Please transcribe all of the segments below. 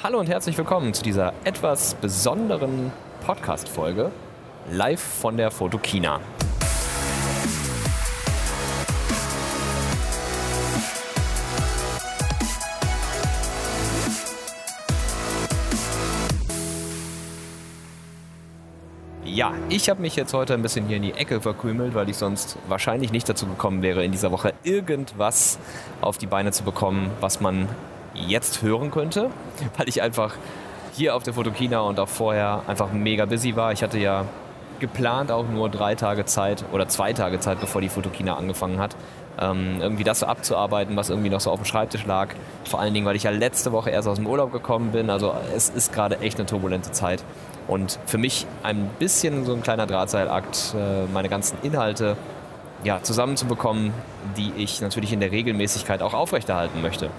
Hallo und herzlich willkommen zu dieser etwas besonderen Podcast-Folge live von der Fotokina. Ja, ich habe mich jetzt heute ein bisschen hier in die Ecke verkrümelt, weil ich sonst wahrscheinlich nicht dazu gekommen wäre, in dieser Woche irgendwas auf die Beine zu bekommen, was man jetzt hören könnte, weil ich einfach hier auf der Fotokina und auch vorher einfach mega busy war. Ich hatte ja geplant auch nur drei Tage Zeit oder zwei Tage Zeit, bevor die Fotokina angefangen hat, ähm, irgendwie das so abzuarbeiten, was irgendwie noch so auf dem Schreibtisch lag. Vor allen Dingen, weil ich ja letzte Woche erst aus dem Urlaub gekommen bin. Also es ist gerade echt eine turbulente Zeit. Und für mich ein bisschen so ein kleiner Drahtseilakt, äh, meine ganzen Inhalte ja, zusammenzubekommen, die ich natürlich in der Regelmäßigkeit auch aufrechterhalten möchte.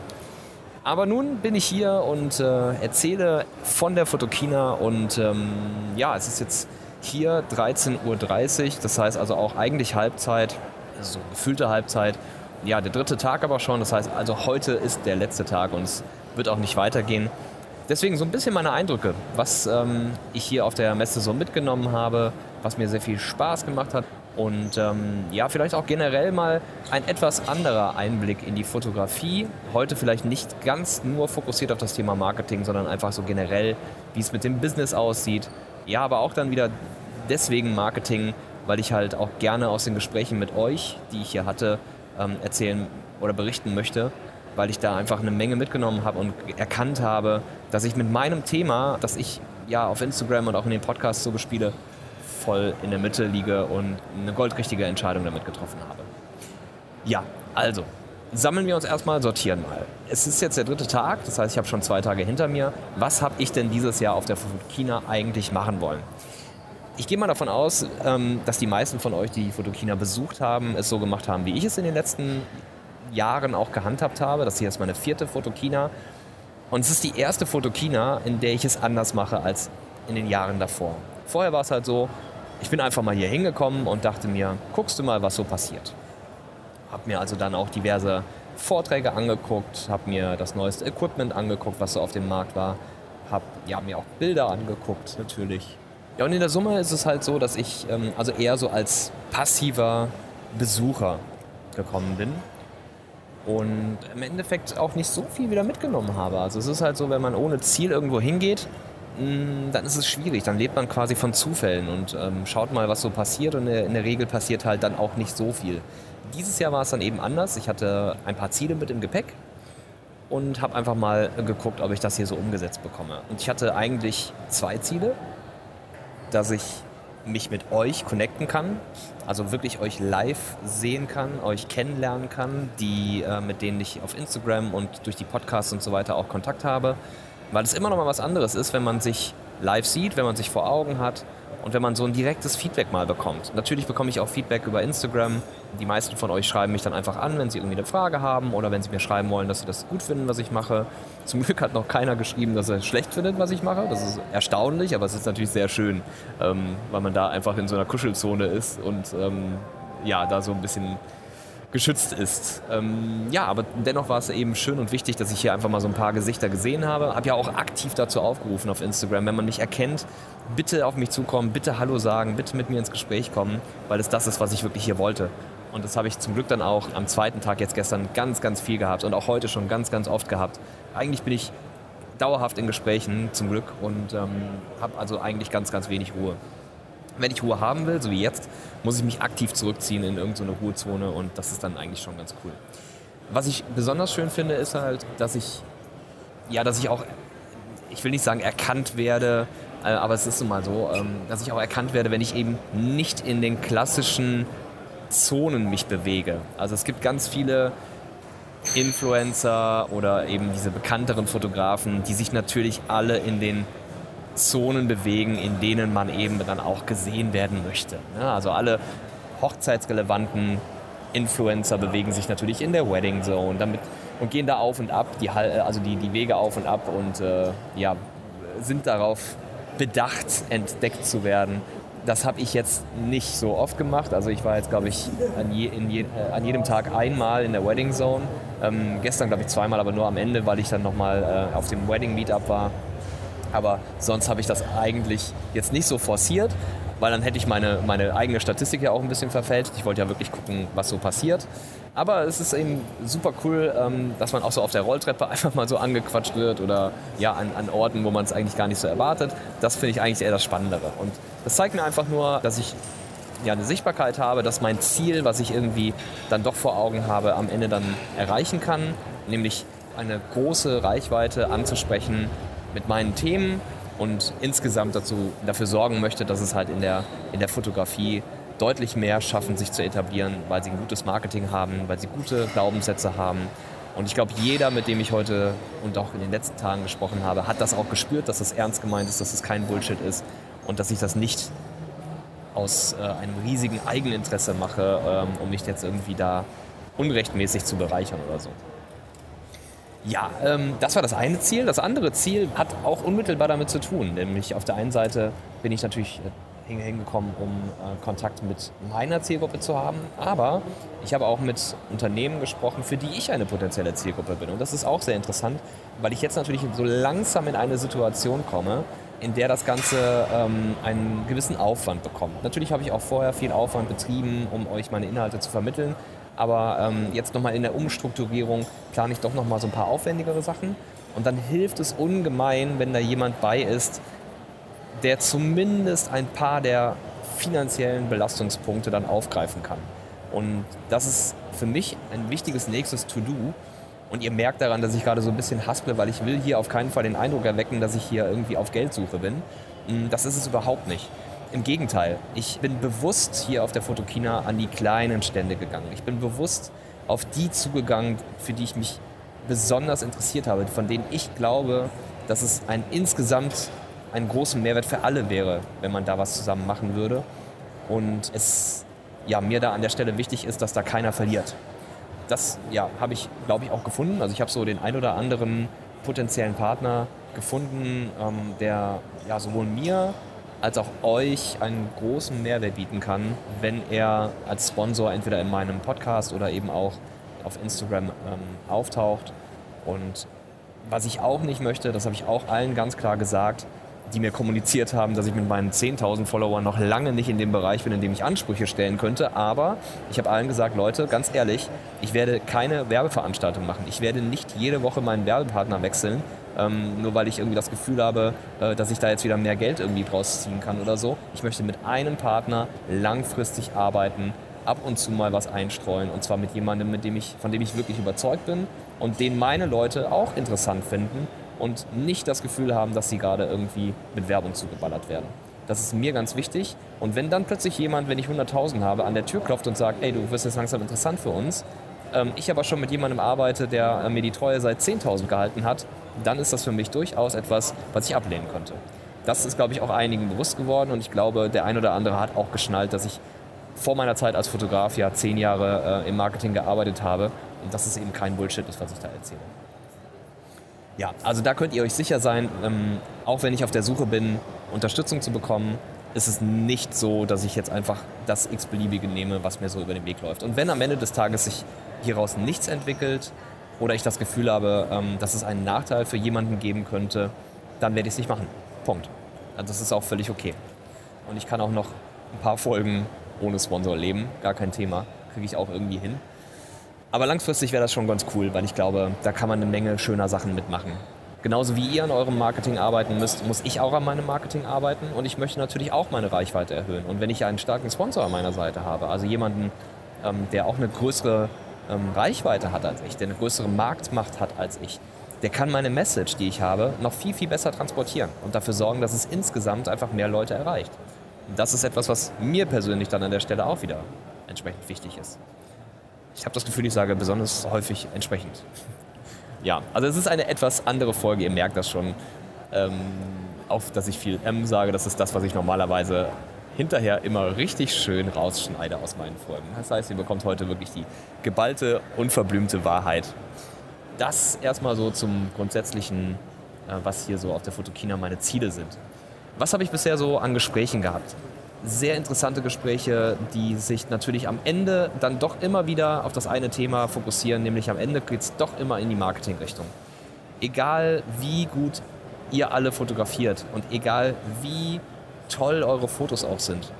Aber nun bin ich hier und äh, erzähle von der Fotokina und ähm, ja, es ist jetzt hier 13.30 Uhr, das heißt also auch eigentlich Halbzeit, so gefühlte Halbzeit. Ja, der dritte Tag aber schon, das heißt also heute ist der letzte Tag und es wird auch nicht weitergehen. Deswegen so ein bisschen meine Eindrücke, was ähm, ich hier auf der Messe so mitgenommen habe, was mir sehr viel Spaß gemacht hat und ähm, ja, vielleicht auch generell mal ein etwas anderer Einblick in die Fotografie. Heute vielleicht nicht ganz nur fokussiert auf das Thema Marketing, sondern einfach so generell, wie es mit dem Business aussieht. Ja, aber auch dann wieder deswegen Marketing, weil ich halt auch gerne aus den Gesprächen mit euch, die ich hier hatte, ähm, erzählen oder berichten möchte, weil ich da einfach eine Menge mitgenommen habe und erkannt habe, dass ich mit meinem Thema, das ich ja auf Instagram und auch in den Podcasts so bespiele, voll in der Mitte liege und eine goldrichtige Entscheidung damit getroffen habe. Ja, also, sammeln wir uns erstmal, sortieren mal. Es ist jetzt der dritte Tag, das heißt, ich habe schon zwei Tage hinter mir. Was habe ich denn dieses Jahr auf der Fotokina eigentlich machen wollen? Ich gehe mal davon aus, ähm, dass die meisten von euch, die die Fotokina besucht haben, es so gemacht haben, wie ich es in den letzten Jahren auch gehandhabt habe. Das hier ist meine vierte Fotokina. Und es ist die erste Fotokina, in der ich es anders mache als in den Jahren davor. Vorher war es halt so, ich bin einfach mal hier hingekommen und dachte mir, guckst du mal, was so passiert. Hab mir also dann auch diverse Vorträge angeguckt, hab mir das neueste Equipment angeguckt, was so auf dem Markt war, hab ja, mir auch Bilder angeguckt, natürlich. Ja, und in der Summe ist es halt so, dass ich ähm, also eher so als passiver Besucher gekommen bin und im Endeffekt auch nicht so viel wieder mitgenommen habe. Also es ist halt so, wenn man ohne Ziel irgendwo hingeht, Mm, dann ist es schwierig. Dann lebt man quasi von Zufällen und ähm, schaut mal, was so passiert. Und in der Regel passiert halt dann auch nicht so viel. Dieses Jahr war es dann eben anders. Ich hatte ein paar Ziele mit im Gepäck und habe einfach mal geguckt, ob ich das hier so umgesetzt bekomme. Und ich hatte eigentlich zwei Ziele, dass ich mich mit euch connecten kann, also wirklich euch live sehen kann, euch kennenlernen kann, die, äh, mit denen ich auf Instagram und durch die Podcasts und so weiter auch Kontakt habe weil es immer noch mal was anderes ist, wenn man sich live sieht, wenn man sich vor Augen hat und wenn man so ein direktes Feedback mal bekommt. Natürlich bekomme ich auch Feedback über Instagram. Die meisten von euch schreiben mich dann einfach an, wenn sie irgendwie eine Frage haben oder wenn sie mir schreiben wollen, dass sie das gut finden, was ich mache. Zum Glück hat noch keiner geschrieben, dass er schlecht findet, was ich mache. Das ist erstaunlich, aber es ist natürlich sehr schön, ähm, weil man da einfach in so einer Kuschelzone ist und ähm, ja, da so ein bisschen geschützt ist. Ähm, ja, aber dennoch war es eben schön und wichtig, dass ich hier einfach mal so ein paar Gesichter gesehen habe. Habe ja auch aktiv dazu aufgerufen auf Instagram, wenn man mich erkennt, bitte auf mich zukommen, bitte Hallo sagen, bitte mit mir ins Gespräch kommen, weil es das ist, was ich wirklich hier wollte. Und das habe ich zum Glück dann auch am zweiten Tag jetzt gestern ganz, ganz viel gehabt und auch heute schon ganz, ganz oft gehabt. Eigentlich bin ich dauerhaft in Gesprächen zum Glück und ähm, habe also eigentlich ganz, ganz wenig Ruhe wenn ich Ruhe haben will, so wie jetzt, muss ich mich aktiv zurückziehen in irgendeine Ruhezone und das ist dann eigentlich schon ganz cool. Was ich besonders schön finde, ist halt, dass ich, ja, dass ich auch, ich will nicht sagen erkannt werde, äh, aber es ist nun mal so, ähm, dass ich auch erkannt werde, wenn ich eben nicht in den klassischen Zonen mich bewege. Also es gibt ganz viele Influencer oder eben diese bekannteren Fotografen, die sich natürlich alle in den Zonen bewegen, in denen man eben dann auch gesehen werden möchte. also alle hochzeitsrelevanten Influencer bewegen sich natürlich in der Wedding Zone damit, und gehen da auf und ab, die, also die, die Wege auf und ab und äh, ja, sind darauf bedacht, entdeckt zu werden. das habe ich jetzt nicht so oft gemacht. Also ich war jetzt, glaube ich, an, je, je, äh, an, jedem Tag einmal in der Wedding Zone. Ähm, gestern, glaube ich, zweimal, aber nur am Ende, weil ich dann nochmal äh, auf dem Wedding Meetup war. Aber sonst habe ich das eigentlich jetzt nicht so forciert, weil dann hätte ich meine, meine eigene Statistik ja auch ein bisschen verfälscht. Ich wollte ja wirklich gucken, was so passiert. Aber es ist eben super cool, ähm, dass man auch so auf der Rolltreppe einfach mal so angequatscht wird oder ja an, an Orten, wo man es eigentlich gar nicht so erwartet. Das finde ich eigentlich eher das Spannendere. Und das zeigt mir einfach nur, dass ich ja eine Sichtbarkeit habe, dass mein Ziel, was ich irgendwie dann doch vor Augen habe, am Ende dann erreichen kann, nämlich eine große Reichweite anzusprechen mit meinen Themen und insgesamt dazu, dafür sorgen möchte, dass es halt in der, in der Fotografie deutlich mehr schaffen, sich zu etablieren, weil sie ein gutes Marketing haben, weil sie gute Glaubenssätze haben. Und ich glaube, jeder, mit dem ich heute und auch in den letzten Tagen gesprochen habe, hat das auch gespürt, dass das ernst gemeint ist, dass es kein Bullshit ist und dass ich das nicht aus äh, einem riesigen Eigeninteresse mache, ähm, um mich jetzt irgendwie da unrechtmäßig zu bereichern oder so. Ja, ähm, das war das eine Ziel. Das andere Ziel hat auch unmittelbar damit zu tun. Nämlich auf der einen Seite bin ich natürlich äh, hingekommen, um äh, Kontakt mit meiner Zielgruppe zu haben. Aber ich habe auch mit Unternehmen gesprochen, für die ich eine potenzielle Zielgruppe bin. Und das ist auch sehr interessant, weil ich jetzt natürlich so langsam in eine Situation komme, in der das Ganze ähm, einen gewissen Aufwand bekommt. Natürlich habe ich auch vorher viel Aufwand betrieben, um euch meine Inhalte zu vermitteln. Aber ähm, jetzt nochmal in der Umstrukturierung plane ich doch nochmal so ein paar aufwendigere Sachen. Und dann hilft es ungemein, wenn da jemand bei ist, der zumindest ein paar der finanziellen Belastungspunkte dann aufgreifen kann. Und das ist für mich ein wichtiges nächstes To-Do. Und ihr merkt daran, dass ich gerade so ein bisschen hasple, weil ich will hier auf keinen Fall den Eindruck erwecken, dass ich hier irgendwie auf Geldsuche bin. Mm, das ist es überhaupt nicht. Im Gegenteil, ich bin bewusst hier auf der Fotokina an die kleinen Stände gegangen. Ich bin bewusst auf die zugegangen, für die ich mich besonders interessiert habe, von denen ich glaube, dass es ein insgesamt einen großen Mehrwert für alle wäre, wenn man da was zusammen machen würde. Und es ja, mir da an der Stelle wichtig ist, dass da keiner verliert. Das ja, habe ich, glaube ich, auch gefunden. Also ich habe so den ein oder anderen potenziellen Partner gefunden, ähm, der ja, sowohl mir als auch euch einen großen Mehrwert bieten kann, wenn er als Sponsor entweder in meinem Podcast oder eben auch auf Instagram ähm, auftaucht. Und was ich auch nicht möchte, das habe ich auch allen ganz klar gesagt, die mir kommuniziert haben, dass ich mit meinen 10.000 Followern noch lange nicht in dem Bereich bin, in dem ich Ansprüche stellen könnte. Aber ich habe allen gesagt, Leute, ganz ehrlich, ich werde keine Werbeveranstaltung machen. Ich werde nicht jede Woche meinen Werbepartner wechseln, ähm, nur weil ich irgendwie das Gefühl habe, äh, dass ich da jetzt wieder mehr Geld irgendwie draus ziehen kann oder so. Ich möchte mit einem Partner langfristig arbeiten, ab und zu mal was einstreuen und zwar mit jemandem, mit dem ich, von dem ich wirklich überzeugt bin und den meine Leute auch interessant finden und nicht das Gefühl haben, dass sie gerade irgendwie mit Werbung zugeballert werden. Das ist mir ganz wichtig. Und wenn dann plötzlich jemand, wenn ich 100.000 habe, an der Tür klopft und sagt, ey, du wirst jetzt langsam interessant für uns, ähm, ich aber schon mit jemandem arbeite, der äh, mir die Treue seit 10.000 gehalten hat, dann ist das für mich durchaus etwas, was ich ablehnen könnte. Das ist, glaube ich, auch einigen bewusst geworden und ich glaube, der ein oder andere hat auch geschnallt, dass ich vor meiner Zeit als Fotograf ja zehn Jahre äh, im Marketing gearbeitet habe und dass es eben kein Bullshit ist, was ich da erzähle. Ja, also da könnt ihr euch sicher sein, ähm, auch wenn ich auf der Suche bin, Unterstützung zu bekommen, ist es nicht so, dass ich jetzt einfach das x-beliebige nehme, was mir so über den Weg läuft. Und wenn am Ende des Tages sich hieraus nichts entwickelt oder ich das Gefühl habe, ähm, dass es einen Nachteil für jemanden geben könnte, dann werde ich es nicht machen. Punkt. Also das ist auch völlig okay. Und ich kann auch noch ein paar Folgen ohne Sponsor leben, gar kein Thema. Kriege ich auch irgendwie hin. Aber langfristig wäre das schon ganz cool, weil ich glaube, da kann man eine Menge schöner Sachen mitmachen. Genauso wie ihr an eurem Marketing arbeiten müsst, muss ich auch an meinem Marketing arbeiten und ich möchte natürlich auch meine Reichweite erhöhen. Und wenn ich einen starken Sponsor an meiner Seite habe, also jemanden, ähm, der auch eine größere ähm, Reichweite hat als ich, der eine größere Marktmacht hat als ich, der kann meine Message, die ich habe, noch viel, viel besser transportieren und dafür sorgen, dass es insgesamt einfach mehr Leute erreicht. Und das ist etwas, was mir persönlich dann an der Stelle auch wieder entsprechend wichtig ist. Ich habe das Gefühl, ich sage besonders häufig entsprechend. Ja, also es ist eine etwas andere Folge, ihr merkt das schon. Ähm, auch, dass ich viel M sage, das ist das, was ich normalerweise hinterher immer richtig schön rausschneide aus meinen Folgen. Das heißt, ihr bekommt heute wirklich die geballte, unverblümte Wahrheit. Das erstmal so zum Grundsätzlichen, äh, was hier so auf der Fotokina meine Ziele sind. Was habe ich bisher so an Gesprächen gehabt? sehr interessante Gespräche, die sich natürlich am Ende dann doch immer wieder auf das eine Thema fokussieren, nämlich am Ende geht es doch immer in die Marketingrichtung. Egal wie gut ihr alle fotografiert und egal wie toll eure Fotos auch sind.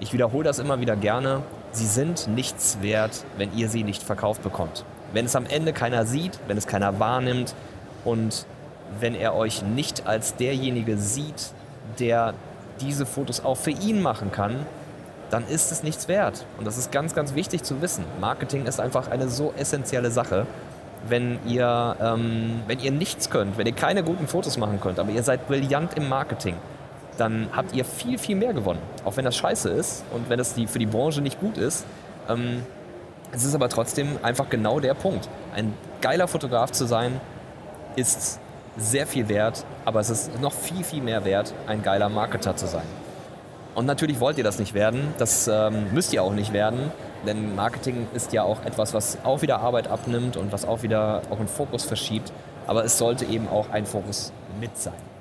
Ich wiederhole das immer wieder gerne. Sie sind nichts wert, wenn ihr sie nicht verkauft bekommt. Wenn es am Ende keiner sieht, wenn es keiner wahrnimmt und wenn er euch nicht als derjenige sieht, der diese Fotos auch für ihn machen kann, dann ist es nichts wert. Und das ist ganz, ganz wichtig zu wissen. Marketing ist einfach eine so essentielle Sache. Wenn ihr, ähm, wenn ihr nichts könnt, wenn ihr keine guten Fotos machen könnt, aber ihr seid brillant im Marketing, dann habt ihr viel, viel mehr gewonnen. Auch wenn das scheiße ist und wenn das die, für die Branche nicht gut ist. Ähm, es ist aber trotzdem einfach genau der Punkt. Ein geiler Fotograf zu sein, ist sehr viel wert, aber es ist noch viel, viel mehr wert, ein geiler Marketer zu sein. Und natürlich wollt ihr das nicht werden, das ähm, müsst ihr auch nicht werden, denn Marketing ist ja auch etwas, was auch wieder Arbeit abnimmt und was auch wieder auch einen Fokus verschiebt, aber es sollte eben auch ein Fokus mit sein.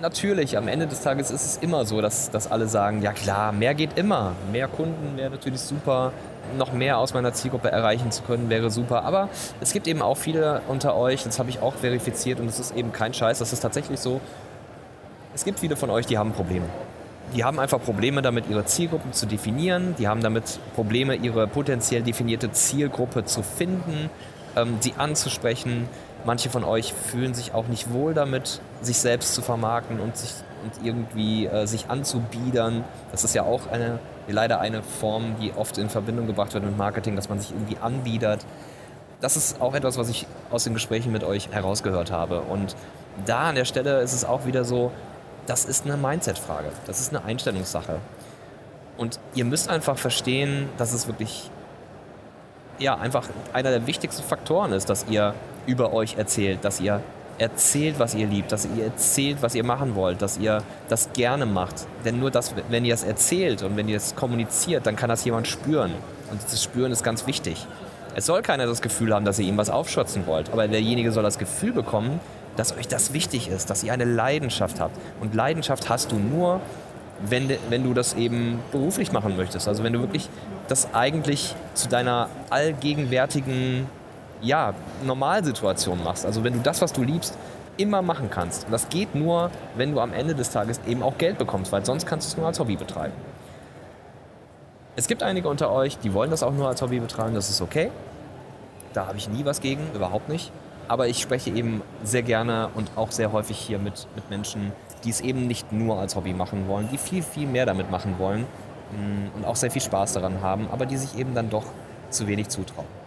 Natürlich, am Ende des Tages ist es immer so, dass, dass alle sagen, ja klar, mehr geht immer, mehr Kunden wäre natürlich super, noch mehr aus meiner Zielgruppe erreichen zu können, wäre super. Aber es gibt eben auch viele unter euch, das habe ich auch verifiziert und es ist eben kein Scheiß, das ist tatsächlich so. Es gibt viele von euch, die haben Probleme. Die haben einfach Probleme damit, ihre Zielgruppen zu definieren. Die haben damit Probleme, ihre potenziell definierte Zielgruppe zu finden, ähm, sie anzusprechen. Manche von euch fühlen sich auch nicht wohl damit, sich selbst zu vermarkten und sich und irgendwie äh, sich anzubiedern. Das ist ja auch eine leider eine Form, die oft in Verbindung gebracht wird mit Marketing, dass man sich irgendwie anbietet. Das ist auch etwas, was ich aus den Gesprächen mit euch herausgehört habe. Und da an der Stelle ist es auch wieder so, das ist eine Mindset-Frage, das ist eine Einstellungssache. Und ihr müsst einfach verstehen, dass es wirklich ja, einfach einer der wichtigsten Faktoren ist, dass ihr über euch erzählt, dass ihr erzählt, was ihr liebt, dass ihr erzählt, was ihr machen wollt, dass ihr das gerne macht. Denn nur das, wenn ihr es erzählt und wenn ihr es kommuniziert, dann kann das jemand spüren. Und das Spüren ist ganz wichtig. Es soll keiner das Gefühl haben, dass ihr ihm was aufschwatzen wollt, aber derjenige soll das Gefühl bekommen, dass euch das wichtig ist, dass ihr eine Leidenschaft habt. Und Leidenschaft hast du nur, wenn, wenn du das eben beruflich machen möchtest. Also wenn du wirklich das eigentlich zu deiner allgegenwärtigen ja, Normalsituation machst. Also wenn du das, was du liebst, immer machen kannst. Und das geht nur, wenn du am Ende des Tages eben auch Geld bekommst, weil sonst kannst du es nur als Hobby betreiben. Es gibt einige unter euch, die wollen das auch nur als Hobby betreiben, das ist okay. Da habe ich nie was gegen, überhaupt nicht. Aber ich spreche eben sehr gerne und auch sehr häufig hier mit, mit Menschen, die es eben nicht nur als Hobby machen wollen, die viel, viel mehr damit machen wollen mm, und auch sehr viel Spaß daran haben, aber die sich eben dann doch zu wenig zutrauen.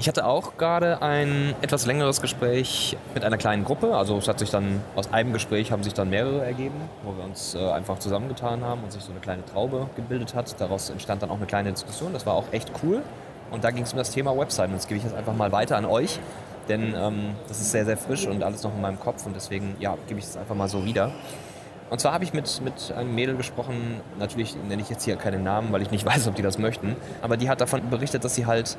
Ich hatte auch gerade ein etwas längeres Gespräch mit einer kleinen Gruppe. Also es hat sich dann aus einem Gespräch haben sich dann mehrere ergeben, wo wir uns äh, einfach zusammengetan haben und sich so eine kleine Traube gebildet hat. Daraus entstand dann auch eine kleine Diskussion. Das war auch echt cool. Und da ging es um das Thema Website. Und das gebe ich jetzt einfach mal weiter an euch, denn ähm, das ist sehr, sehr frisch und alles noch in meinem Kopf und deswegen ja, gebe ich es einfach mal so wieder. Und zwar habe ich mit, mit einem Mädel gesprochen, natürlich nenne ich jetzt hier keine Namen, weil ich nicht weiß, ob die das möchten, aber die hat davon berichtet, dass sie halt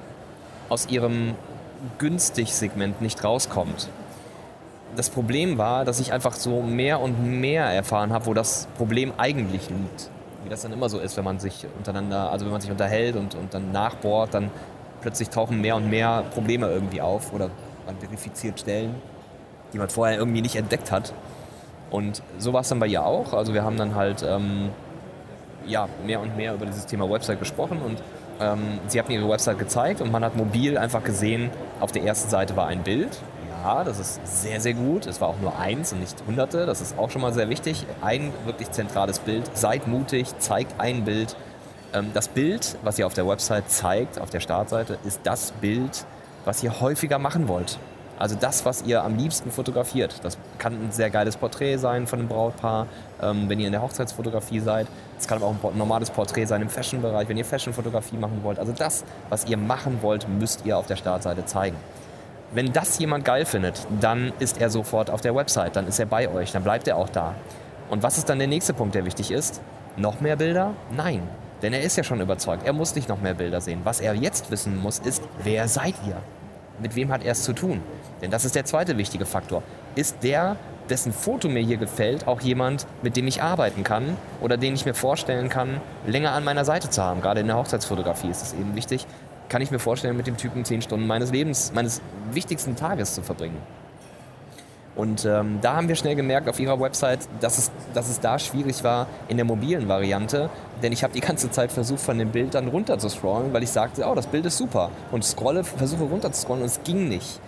aus ihrem günstig-Segment nicht rauskommt. Das Problem war, dass ich einfach so mehr und mehr erfahren habe, wo das Problem eigentlich liegt. Wie das dann immer so ist, wenn man sich untereinander, also wenn man sich unterhält und, und dann nachbohrt, dann plötzlich tauchen mehr und mehr Probleme irgendwie auf oder man verifiziert Stellen, die man vorher irgendwie nicht entdeckt hat. Und so war es dann bei ihr auch. Also wir haben dann halt ähm, ja, mehr und mehr über dieses Thema Website gesprochen und ähm, sie hat mir ihre Website gezeigt und man hat mobil einfach gesehen, auf der ersten Seite war ein Bild. Ja, das ist sehr, sehr gut. Es war auch nur eins und nicht hunderte. Das ist auch schon mal sehr wichtig. Ein wirklich zentrales Bild. Seid mutig, zeigt ein Bild. Ähm, das Bild, was ihr auf der Website zeigt, auf der Startseite, ist das Bild, was ihr häufiger machen wollt. Also das, was ihr am liebsten fotografiert. Das kann ein sehr geiles Porträt sein von einem Brautpaar, ähm, wenn ihr in der Hochzeitsfotografie seid. Es kann aber auch ein normales Porträt sein im Fashion-Bereich, wenn ihr Fashion-Fotografie machen wollt. Also das, was ihr machen wollt, müsst ihr auf der Startseite zeigen. Wenn das jemand geil findet, dann ist er sofort auf der Website, dann ist er bei euch, dann bleibt er auch da. Und was ist dann der nächste Punkt, der wichtig ist? Noch mehr Bilder? Nein. Denn er ist ja schon überzeugt. Er muss nicht noch mehr Bilder sehen. Was er jetzt wissen muss, ist, wer seid ihr? Mit wem hat er es zu tun? Denn das ist der zweite wichtige Faktor. Ist der dessen Foto mir hier gefällt, auch jemand, mit dem ich arbeiten kann oder den ich mir vorstellen kann, länger an meiner Seite zu haben. Gerade in der Hochzeitsfotografie ist es eben wichtig, kann ich mir vorstellen, mit dem Typen zehn Stunden meines Lebens, meines wichtigsten Tages zu verbringen. Und ähm, da haben wir schnell gemerkt auf ihrer Website, dass es, dass es da schwierig war in der mobilen Variante. Denn ich habe die ganze Zeit versucht, von dem Bild dann runter zu scrollen, weil ich sagte, oh, das Bild ist super. Und scrolle, versuche runter zu scrollen und es ging nicht.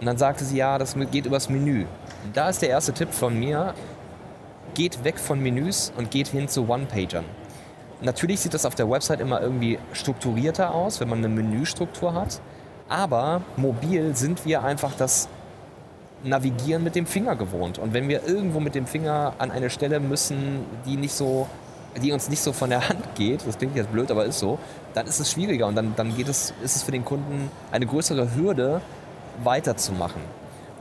Und dann sagte sie, ja, das geht übers Menü. Da ist der erste Tipp von mir, geht weg von Menüs und geht hin zu One-Pagern. Natürlich sieht das auf der Website immer irgendwie strukturierter aus, wenn man eine Menüstruktur hat. Aber mobil sind wir einfach das Navigieren mit dem Finger gewohnt. Und wenn wir irgendwo mit dem Finger an eine Stelle müssen, die nicht so, die uns nicht so von der Hand geht, das klingt jetzt blöd, aber ist so, dann ist es schwieriger und dann, dann geht es, ist es für den Kunden eine größere Hürde, weiterzumachen.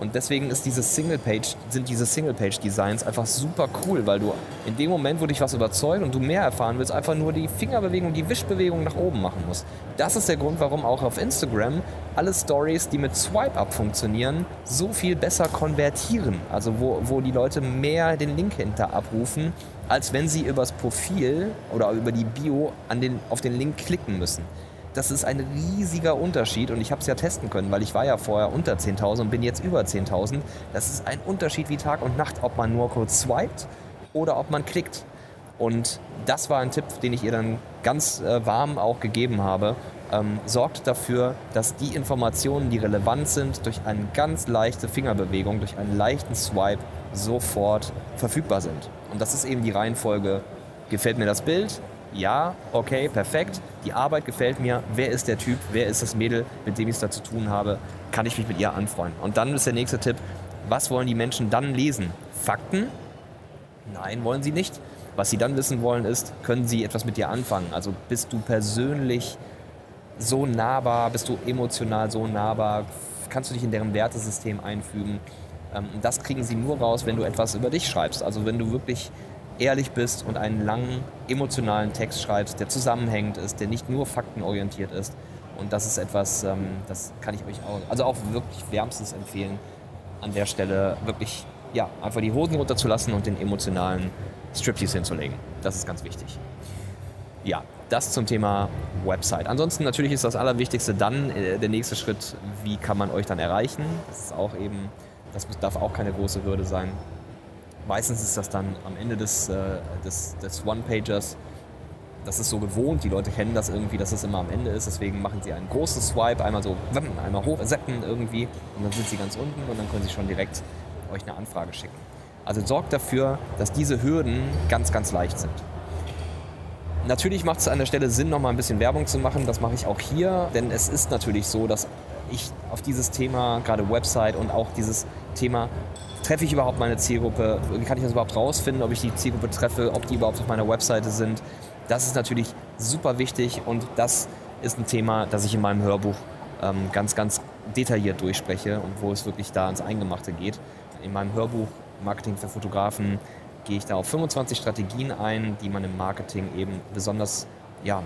Und deswegen ist diese Single-Page, sind diese Single-Page-Designs einfach super cool, weil du in dem Moment, wo dich was überzeugt und du mehr erfahren willst, einfach nur die Fingerbewegung, die Wischbewegung nach oben machen musst. Das ist der Grund, warum auch auf Instagram alle Stories, die mit Swipe-Up funktionieren, so viel besser konvertieren. Also wo, wo die Leute mehr den Link hinter abrufen, als wenn sie übers Profil oder über die Bio an den, auf den Link klicken müssen das ist ein riesiger Unterschied und ich habe es ja testen können, weil ich war ja vorher unter 10.000 und bin jetzt über 10.000. Das ist ein Unterschied wie Tag und Nacht, ob man nur kurz swiped oder ob man klickt. Und das war ein Tipp, den ich ihr dann ganz äh, warm auch gegeben habe. Ähm, sorgt dafür, dass die Informationen, die relevant sind, durch eine ganz leichte Fingerbewegung, durch einen leichten Swipe sofort verfügbar sind. Und das ist eben die Reihenfolge. Gefällt mir das Bild? Ja, okay, perfekt, die Arbeit gefällt mir, wer ist der Typ, wer ist das Mädel, mit dem ich es da zu tun habe, kann ich mich mit ihr anfreunden. Und dann ist der nächste Tipp, was wollen die Menschen dann lesen? Fakten? Nein, wollen sie nicht. Was sie dann wissen wollen ist, können sie etwas mit dir anfangen? Also bist du persönlich so nahbar, bist du emotional so nahbar, kannst du dich in deren Wertesystem einfügen? Ähm, das kriegen sie nur raus, wenn du etwas über dich schreibst. Also wenn du wirklich ehrlich bist und einen langen, emotionalen Text schreibst, der zusammenhängend ist, der nicht nur faktenorientiert ist. Und das ist etwas, ähm, das kann ich euch auch, also auch wirklich wärmstens empfehlen, an der Stelle wirklich, ja, einfach die Hosen runterzulassen und den emotionalen Striptease hinzulegen. Das ist ganz wichtig. Ja, das zum Thema Website. Ansonsten natürlich ist das Allerwichtigste dann äh, der nächste Schritt, wie kann man euch dann erreichen. Das ist auch eben, das darf auch keine große Hürde sein. Meistens ist das dann am Ende des, äh, des, des One-Pagers. Das ist so gewohnt, die Leute kennen das irgendwie, dass es immer am Ende ist. Deswegen machen sie einen großen Swipe, einmal so, einmal hoch, seppen irgendwie und dann sind sie ganz unten und dann können sie schon direkt euch eine Anfrage schicken. Also sorgt dafür, dass diese Hürden ganz, ganz leicht sind. Natürlich macht es an der Stelle Sinn, noch mal ein bisschen Werbung zu machen. Das mache ich auch hier, denn es ist natürlich so, dass ich auf dieses Thema, gerade Website und auch dieses Thema treffe ich überhaupt meine Zielgruppe? Wie kann ich das überhaupt rausfinden, ob ich die Zielgruppe treffe, ob die überhaupt auf meiner Webseite sind? Das ist natürlich super wichtig und das ist ein Thema, das ich in meinem Hörbuch ähm, ganz, ganz detailliert durchspreche und wo es wirklich da ins Eingemachte geht. In meinem Hörbuch Marketing für Fotografen gehe ich da auf 25 Strategien ein, die man im Marketing eben besonders ja,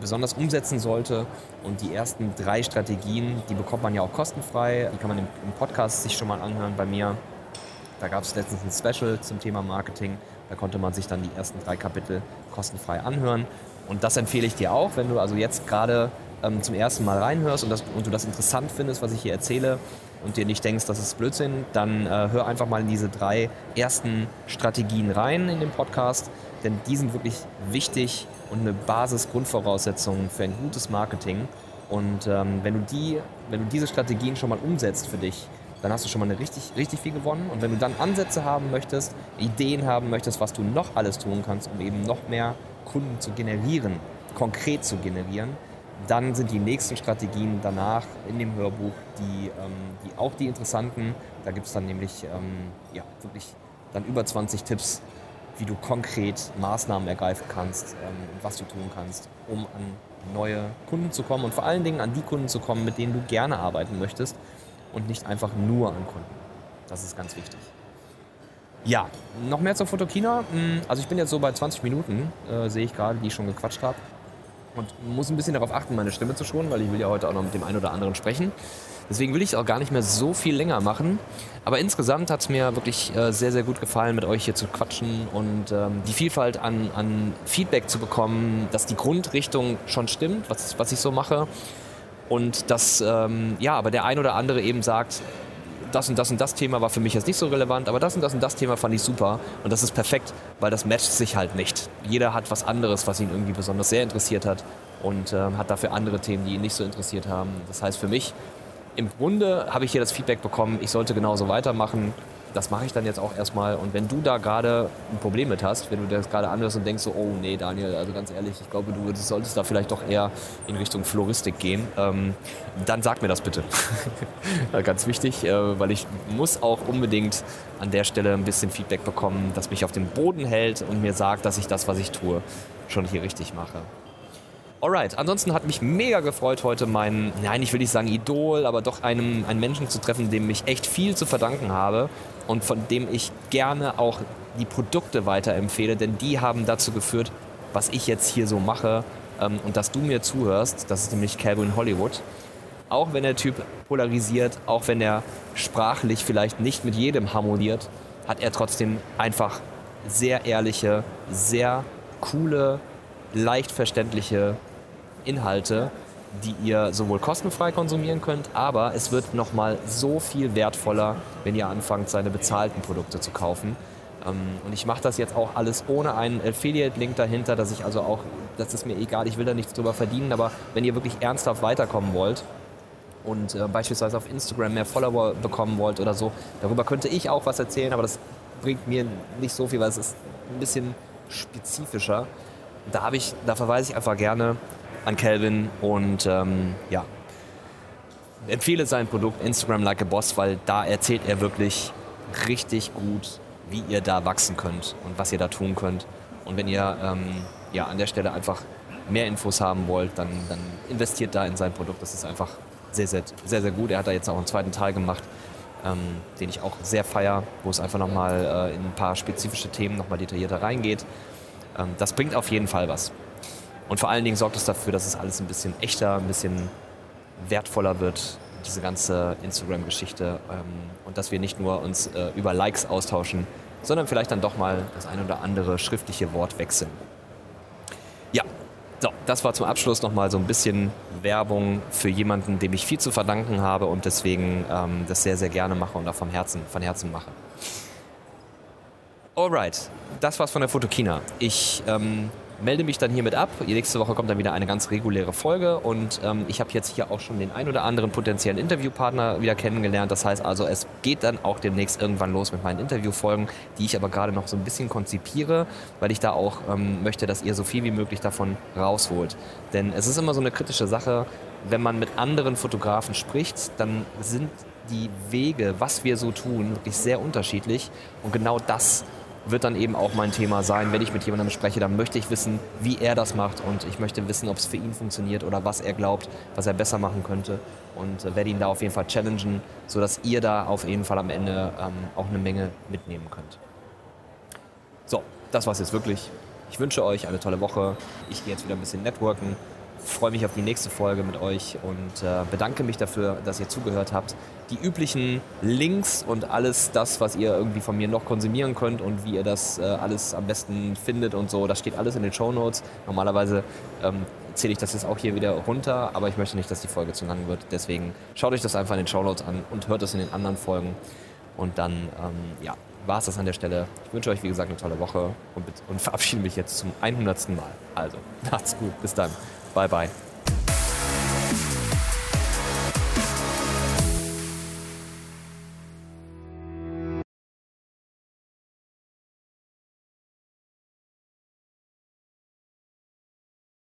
besonders umsetzen sollte. Und die ersten drei Strategien, die bekommt man ja auch kostenfrei. Die kann man im, Podcast sich schon mal anhören bei mir. Da gab es letztens ein Special zum Thema Marketing. Da konnte man sich dann die ersten drei Kapitel kostenfrei anhören. Und das empfehle ich dir auch, wenn du also jetzt gerade ähm, zum ersten Mal reinhörst und, das, und, du das interessant findest, was ich hier erzähle und dir nicht denkst, das ist Blödsinn, dann äh, hör einfach mal in diese drei ersten Strategien rein in den Podcast, denn die sind wirklich wichtig und eine Basis-Grundvoraussetzung für ein gutes Marketing. Und ähm, wenn, du die, wenn du diese Strategien schon mal umsetzt für dich, dann hast du schon mal eine richtig, richtig viel gewonnen. Und wenn du dann Ansätze haben möchtest, Ideen haben möchtest, was du noch alles tun kannst, um eben noch mehr Kunden zu generieren, konkret zu generieren, dann sind die nächsten Strategien danach in dem Hörbuch die, ähm, die auch die interessanten. Da gibt es dann nämlich ähm, ja, wirklich dann über 20 Tipps, wie du konkret Maßnahmen ergreifen kannst ähm, und was du tun kannst, um an neue Kunden zu kommen und vor allen Dingen an die Kunden zu kommen, mit denen du gerne arbeiten möchtest und nicht einfach nur an Kunden. Das ist ganz wichtig. Ja, noch mehr zur Fotokina. Hm, also ich bin jetzt so bei 20 Minuten, äh, sehe ich gerade, die ich schon gequatscht habe. Und muss ein bisschen darauf achten, meine Stimme zu schonen, weil ich will ja heute auch noch mit dem einen oder anderen sprechen. Deswegen will ich es auch gar nicht mehr so viel länger machen. Aber insgesamt hat es mir wirklich äh, sehr, sehr gut gefallen, mit euch hier zu quatschen und ähm, die Vielfalt an, an Feedback zu bekommen, dass die Grundrichtung schon stimmt, was, was ich so mache. Und dass, ähm, ja, aber der ein oder andere eben sagt, das und das und das Thema war für mich jetzt nicht so relevant, aber das und das und das Thema fand ich super. Und das ist perfekt, weil das matcht sich halt nicht. Jeder hat was anderes, was ihn irgendwie besonders sehr interessiert hat und äh, hat dafür andere Themen, die ihn nicht so interessiert haben. Das heißt für mich, im Grunde habe ich hier das Feedback bekommen, ich sollte genauso weitermachen das mache ich dann jetzt auch erstmal. Und wenn du da gerade ein Problem mit hast, wenn du das gerade anhörst und denkst so, oh nee, Daniel, also ganz ehrlich, ich glaube, du solltest da vielleicht doch eher in Richtung Floristik gehen, ähm, dann sag mir das bitte. ganz wichtig, äh, weil ich muss auch unbedingt an der Stelle ein bisschen Feedback bekommen, das mich auf dem Boden hält und mir sagt, dass ich das, was ich tue, schon hier richtig mache. Alright, ansonsten hat mich mega gefreut, heute meinen, nein, ich will nicht sagen Idol, aber doch einem, einen Menschen zu treffen, dem ich echt viel zu verdanken habe und von dem ich gerne auch die Produkte weiterempfehle, denn die haben dazu geführt, was ich jetzt hier so mache ähm, und dass du mir zuhörst. Das ist nämlich Calvin Hollywood. Auch wenn der Typ polarisiert, auch wenn er sprachlich vielleicht nicht mit jedem harmoniert, hat er trotzdem einfach sehr ehrliche, sehr coole, leicht verständliche Inhalte, die ihr sowohl kostenfrei konsumieren könnt, aber es wird nochmal so viel wertvoller, wenn ihr anfangt, seine bezahlten Produkte zu kaufen. Ähm, und ich mache das jetzt auch alles ohne einen Affiliate-Link dahinter, dass ich also auch, das ist mir egal, ich will da nichts drüber verdienen, aber wenn ihr wirklich ernsthaft weiterkommen wollt, und äh, beispielsweise auf Instagram mehr Follower bekommen wollt oder so, darüber könnte ich auch was erzählen, aber das bringt mir nicht so viel, weil es ist ein bisschen spezifischer. Da, ich, da verweise ich einfach gerne an Calvin und ähm, ja, empfehle sein Produkt Instagram Like a Boss, weil da erzählt er wirklich richtig gut, wie ihr da wachsen könnt und was ihr da tun könnt. Und wenn ihr ähm, ja, an der Stelle einfach mehr Infos haben wollt, dann, dann investiert da in sein Produkt. Das ist einfach sehr, sehr, sehr, sehr gut. Er hat da jetzt auch einen zweiten Teil gemacht, ähm, den ich auch sehr feier, wo es einfach nochmal äh, in ein paar spezifische Themen nochmal detaillierter reingeht. Ähm, das bringt auf jeden Fall was. Und vor allen Dingen sorgt es dafür, dass es alles ein bisschen echter, ein bisschen wertvoller wird, diese ganze Instagram-Geschichte. Ähm, und dass wir nicht nur uns äh, über Likes austauschen, sondern vielleicht dann doch mal das ein oder andere schriftliche Wort wechseln. Ja, so, das war zum Abschluss nochmal so ein bisschen Werbung für jemanden, dem ich viel zu verdanken habe und deswegen ähm, das sehr, sehr gerne mache und auch vom Herzen, von Herzen mache. Alright, das war's von der Fotokina. Ich ähm, melde mich dann hiermit ab. Nächste Woche kommt dann wieder eine ganz reguläre Folge und ähm, ich habe jetzt hier auch schon den ein oder anderen potenziellen Interviewpartner wieder kennengelernt. Das heißt also, es geht dann auch demnächst irgendwann los mit meinen Interviewfolgen, die ich aber gerade noch so ein bisschen konzipiere, weil ich da auch ähm, möchte, dass ihr so viel wie möglich davon rausholt. Denn es ist immer so eine kritische Sache, wenn man mit anderen Fotografen spricht, dann sind die Wege, was wir so tun, wirklich sehr unterschiedlich und genau das wird dann eben auch mein Thema sein. Wenn ich mit jemandem spreche, dann möchte ich wissen, wie er das macht und ich möchte wissen, ob es für ihn funktioniert oder was er glaubt, was er besser machen könnte und äh, werde ihn da auf jeden Fall challengen, sodass ihr da auf jeden Fall am Ende ähm, auch eine Menge mitnehmen könnt. So, das war's jetzt wirklich. Ich wünsche euch eine tolle Woche. Ich gehe jetzt wieder ein bisschen networken freue mich auf die nächste Folge mit euch und äh, bedanke mich dafür, dass ihr zugehört habt. Die üblichen Links und alles das, was ihr irgendwie von mir noch konsumieren könnt und wie ihr das äh, alles am besten findet und so, das steht alles in den Show Notes. Normalerweise ähm, zähle ich das jetzt auch hier wieder runter, aber ich möchte nicht, dass die Folge zu lang wird. Deswegen schaut euch das einfach in den Show Notes an und hört es in den anderen Folgen. Und dann, ähm, ja, war es das an der Stelle. Ich wünsche euch, wie gesagt, eine tolle Woche und, und verabschiede mich jetzt zum 100. Mal. Also, macht's gut. Bis dann. Bye bye.